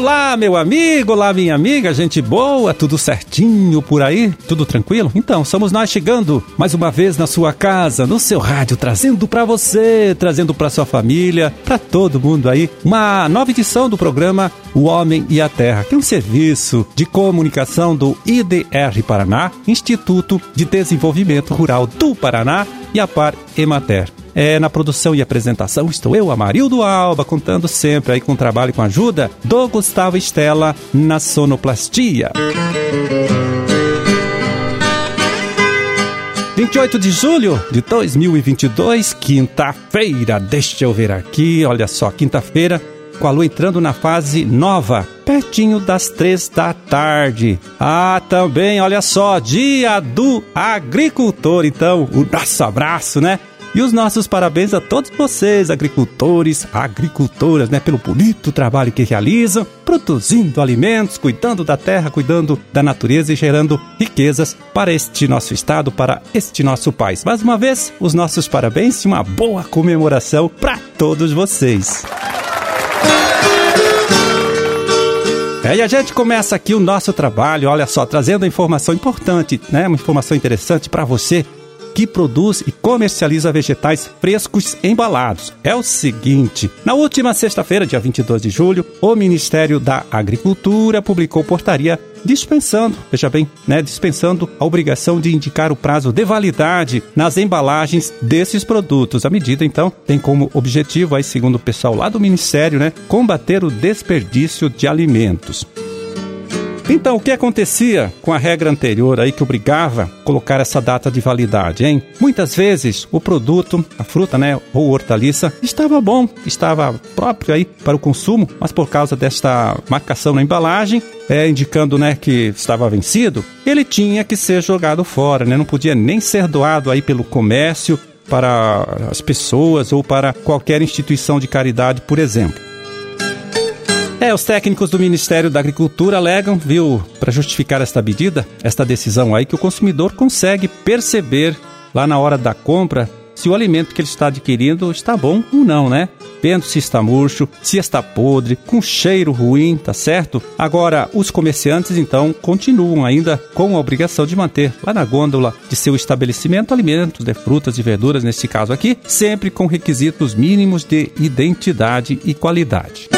Olá, meu amigo, olá, minha amiga, gente boa, tudo certinho por aí? Tudo tranquilo? Então, somos nós chegando mais uma vez na sua casa, no seu rádio, trazendo para você, trazendo para sua família, para todo mundo aí, uma nova edição do programa O Homem e a Terra, que é um serviço de comunicação do IDR Paraná, Instituto de Desenvolvimento Rural do Paraná e a Par Emater. É, na produção e apresentação estou eu, Amarildo Alba, contando sempre aí com o trabalho e com a ajuda do Gustavo Estela na sonoplastia. 28 de julho de 2022, quinta-feira. Deixa eu ver aqui, olha só, quinta-feira, com a lua entrando na fase nova, pertinho das três da tarde. Ah, também, olha só, dia do agricultor. Então, o nosso abraço, né? E os nossos parabéns a todos vocês, agricultores, agricultoras, né, pelo bonito trabalho que realizam, produzindo alimentos, cuidando da terra, cuidando da natureza e gerando riquezas para este nosso estado, para este nosso país. Mais uma vez, os nossos parabéns e uma boa comemoração para todos vocês. É, e a gente começa aqui o nosso trabalho, olha só, trazendo informação importante, né? Uma informação interessante para você que produz e comercializa vegetais frescos embalados. É o seguinte: na última sexta-feira, dia 22 de julho, o Ministério da Agricultura publicou portaria dispensando, veja bem, né, dispensando a obrigação de indicar o prazo de validade nas embalagens desses produtos. A medida, então, tem como objetivo, aí, segundo o pessoal lá do Ministério, né, combater o desperdício de alimentos. Então, o que acontecia com a regra anterior aí que obrigava colocar essa data de validade, hein? Muitas vezes o produto, a fruta, né, ou hortaliça, estava bom, estava próprio aí para o consumo, mas por causa desta marcação na embalagem, é, indicando né, que estava vencido, ele tinha que ser jogado fora, né? Não podia nem ser doado aí pelo comércio para as pessoas ou para qualquer instituição de caridade, por exemplo. É, os técnicos do Ministério da Agricultura alegam, viu, para justificar esta medida, esta decisão aí, que o consumidor consegue perceber lá na hora da compra se o alimento que ele está adquirindo está bom ou não, né? Vendo se está murcho, se está podre, com cheiro ruim, tá certo? Agora, os comerciantes então continuam ainda com a obrigação de manter lá na gôndola de seu estabelecimento alimentos, de frutas e verduras, neste caso aqui, sempre com requisitos mínimos de identidade e qualidade.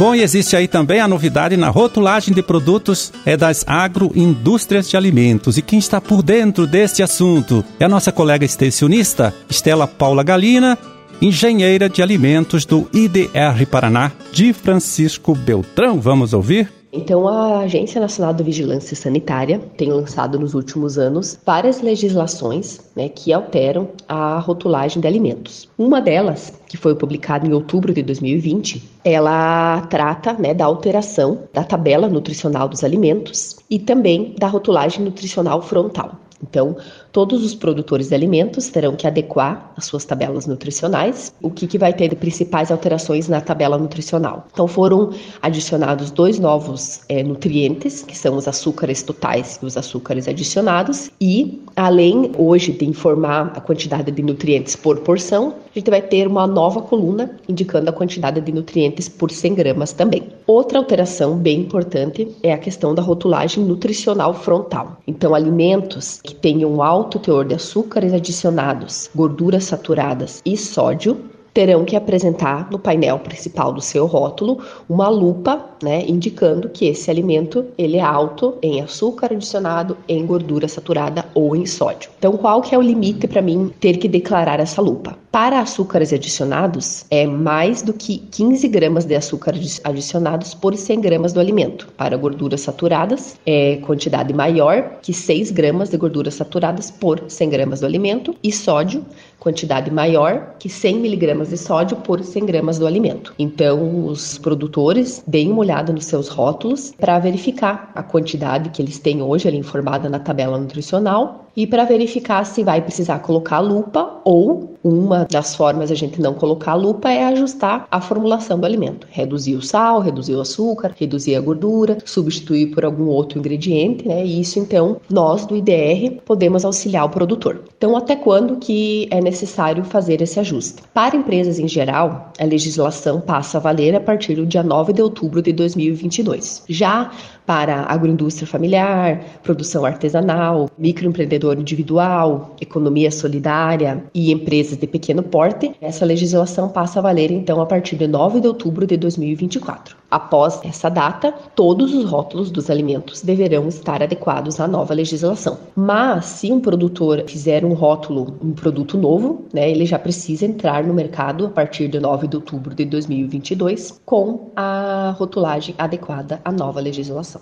Bom, e existe aí também a novidade na rotulagem de produtos é das agroindústrias de alimentos. E quem está por dentro deste assunto é a nossa colega extensionista, Estela Paula Galina, engenheira de alimentos do IDR Paraná, de Francisco Beltrão. Vamos ouvir? Então, a Agência Nacional de Vigilância Sanitária tem lançado nos últimos anos várias legislações né, que alteram a rotulagem de alimentos. Uma delas, que foi publicada em outubro de 2020, ela trata né, da alteração da tabela nutricional dos alimentos e também da rotulagem nutricional frontal. Então, todos os produtores de alimentos terão que adequar as suas tabelas nutricionais. O que, que vai ter de principais alterações na tabela nutricional? Então, foram adicionados dois novos é, nutrientes, que são os açúcares totais e os açúcares adicionados. E, além hoje de informar a quantidade de nutrientes por porção, a gente vai ter uma nova coluna indicando a quantidade de nutrientes por 100 gramas também. Outra alteração bem importante é a questão da rotulagem nutricional frontal. Então, alimentos que tenham alto teor de açúcares adicionados, gorduras saturadas e sódio terão que apresentar no painel principal do seu rótulo uma lupa, né, indicando que esse alimento ele é alto em açúcar adicionado, em gordura saturada ou em sódio. Então, qual que é o limite para mim ter que declarar essa lupa? Para açúcares adicionados, é mais do que 15 gramas de açúcar adicionados por 100 gramas do alimento. Para gorduras saturadas, é quantidade maior que 6 gramas de gorduras saturadas por 100 gramas do alimento. E sódio, quantidade maior que 100 miligramas de sódio por 100 gramas do alimento. Então, os produtores deem uma olhada nos seus rótulos para verificar a quantidade que eles têm hoje ali informada na tabela nutricional e para verificar se vai precisar colocar lupa ou uma das formas a gente não colocar lupa é ajustar a formulação do alimento, reduzir o sal, reduzir o açúcar, reduzir a gordura, substituir por algum outro ingrediente, né? E isso então nós do IDR podemos auxiliar o produtor. Então até quando que é necessário fazer esse ajuste? Para empresas em geral, a legislação passa a valer a partir do dia 9 de outubro de 2022. Já para agroindústria familiar, produção artesanal, microempreendedor individual, economia solidária e empresas de pequeno porte, essa legislação passa a valer então a partir de 9 de outubro de 2024. Após essa data, todos os rótulos dos alimentos deverão estar adequados à nova legislação. Mas se um produtor fizer um rótulo, um produto novo, né, ele já precisa entrar no mercado a partir de 9 de outubro de 2022 com a rotulagem adequada à nova legislação.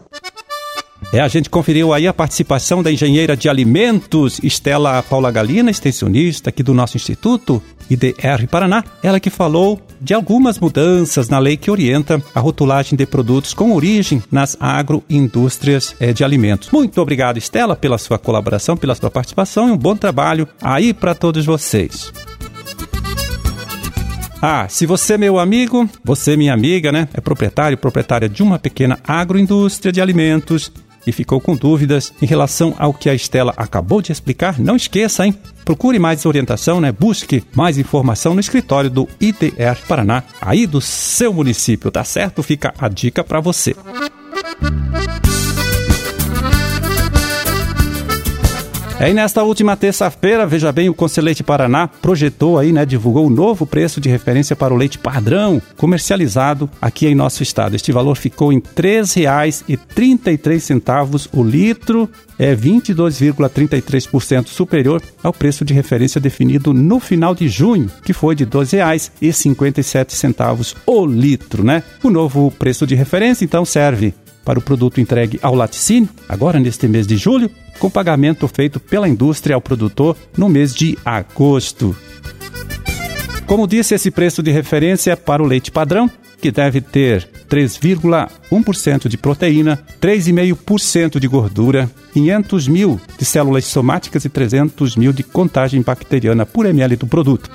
É, a gente conferiu aí a participação da engenheira de alimentos Estela Paula Galina, extensionista aqui do nosso Instituto IDR Paraná, ela que falou de algumas mudanças na lei que orienta a rotulagem de produtos com origem nas agroindústrias é, de alimentos. Muito obrigado, Estela, pela sua colaboração, pela sua participação e um bom trabalho aí para todos vocês. Ah, se você, meu amigo, você, minha amiga, né, é proprietário, proprietária de uma pequena agroindústria de alimentos e ficou com dúvidas em relação ao que a Estela acabou de explicar, não esqueça, hein? Procure mais orientação, né? Busque mais informação no escritório do IDR Paraná, aí do seu município, tá certo? Fica a dica para você. É, e nesta última terça-feira, veja bem, o Conselheiro Paraná projetou aí, né, divulgou o novo preço de referência para o leite padrão comercializado aqui em nosso estado. Este valor ficou em R$ 3,33 o litro, é 22,33% superior ao preço de referência definido no final de junho, que foi de R$ 12,57 o litro, né? O novo preço de referência então serve para o produto entregue ao laticínio, agora neste mês de julho, com pagamento feito pela indústria ao produtor no mês de agosto. Como disse, esse preço de referência é para o leite padrão, que deve ter 3,1% de proteína, 3,5% de gordura, 500 mil de células somáticas e 300 mil de contagem bacteriana por ml do produto.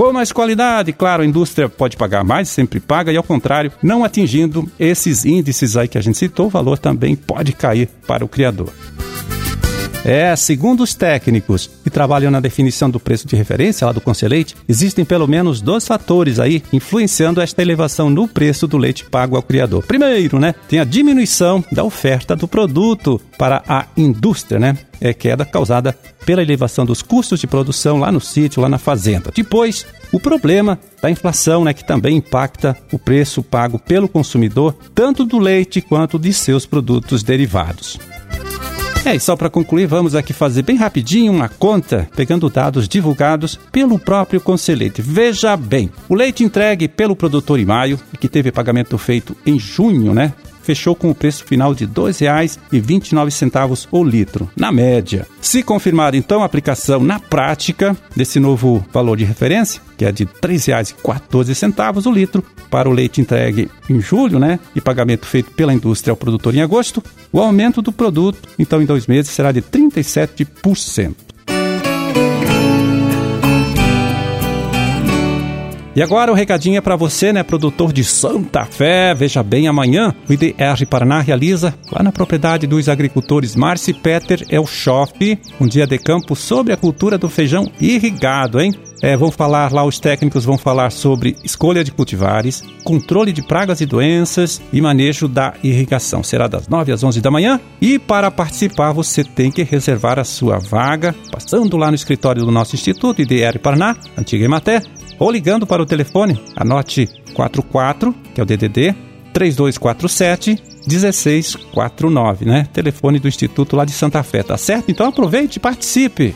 Com mais qualidade, claro, a indústria pode pagar mais, sempre paga, e ao contrário, não atingindo esses índices aí que a gente citou, o valor também pode cair para o criador. É, segundo os técnicos que trabalham na definição do preço de referência lá do Conselheite, existem pelo menos dois fatores aí influenciando esta elevação no preço do leite pago ao criador. Primeiro, né, tem a diminuição da oferta do produto para a indústria, né? É queda causada pela elevação dos custos de produção lá no sítio, lá na fazenda. Depois, o problema da inflação, né, que também impacta o preço pago pelo consumidor, tanto do leite quanto de seus produtos derivados. É, e só para concluir, vamos aqui fazer bem rapidinho uma conta, pegando dados divulgados pelo próprio Conselheite. Veja bem, o leite entregue pelo produtor em maio, que teve pagamento feito em junho, né? Fechou com o preço final de R$ 2,29 o litro, na média. Se confirmar então a aplicação na prática desse novo valor de referência, que é de R$ 3,14 o litro, para o leite entregue em julho, né, e pagamento feito pela indústria ao produtor em agosto, o aumento do produto, então em dois meses, será de 37%. E agora o recadinho é para você, né, produtor de Santa Fé. Veja bem, amanhã o IDR Paraná realiza, lá na propriedade dos agricultores Marci Peter Elchoff, um dia de campo sobre a cultura do feijão irrigado, hein? É, vão falar lá, os técnicos vão falar sobre escolha de cultivares, controle de pragas e doenças e manejo da irrigação. Será das 9 às 11 da manhã e para participar você tem que reservar a sua vaga passando lá no escritório do nosso Instituto IDR Paraná, antiga Ematé, ou ligando para o telefone, anote 44, que é o DDD, 3247 1649, né? Telefone do Instituto lá de Santa Fé, tá certo? Então aproveite e participe.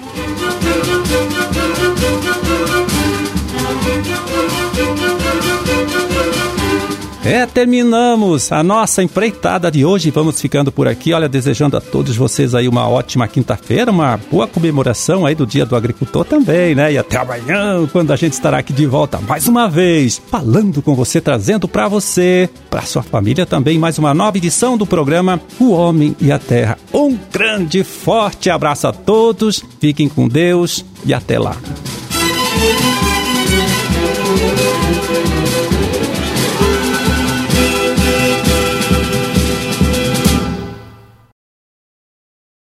É, terminamos a nossa empreitada de hoje. Vamos ficando por aqui. Olha, desejando a todos vocês aí uma ótima quinta-feira, uma boa comemoração aí do Dia do Agricultor também, né? E até amanhã, quando a gente estará aqui de volta mais uma vez, falando com você, trazendo para você, para sua família também, mais uma nova edição do programa O Homem e a Terra. Um grande, forte abraço a todos. Fiquem com Deus e até lá.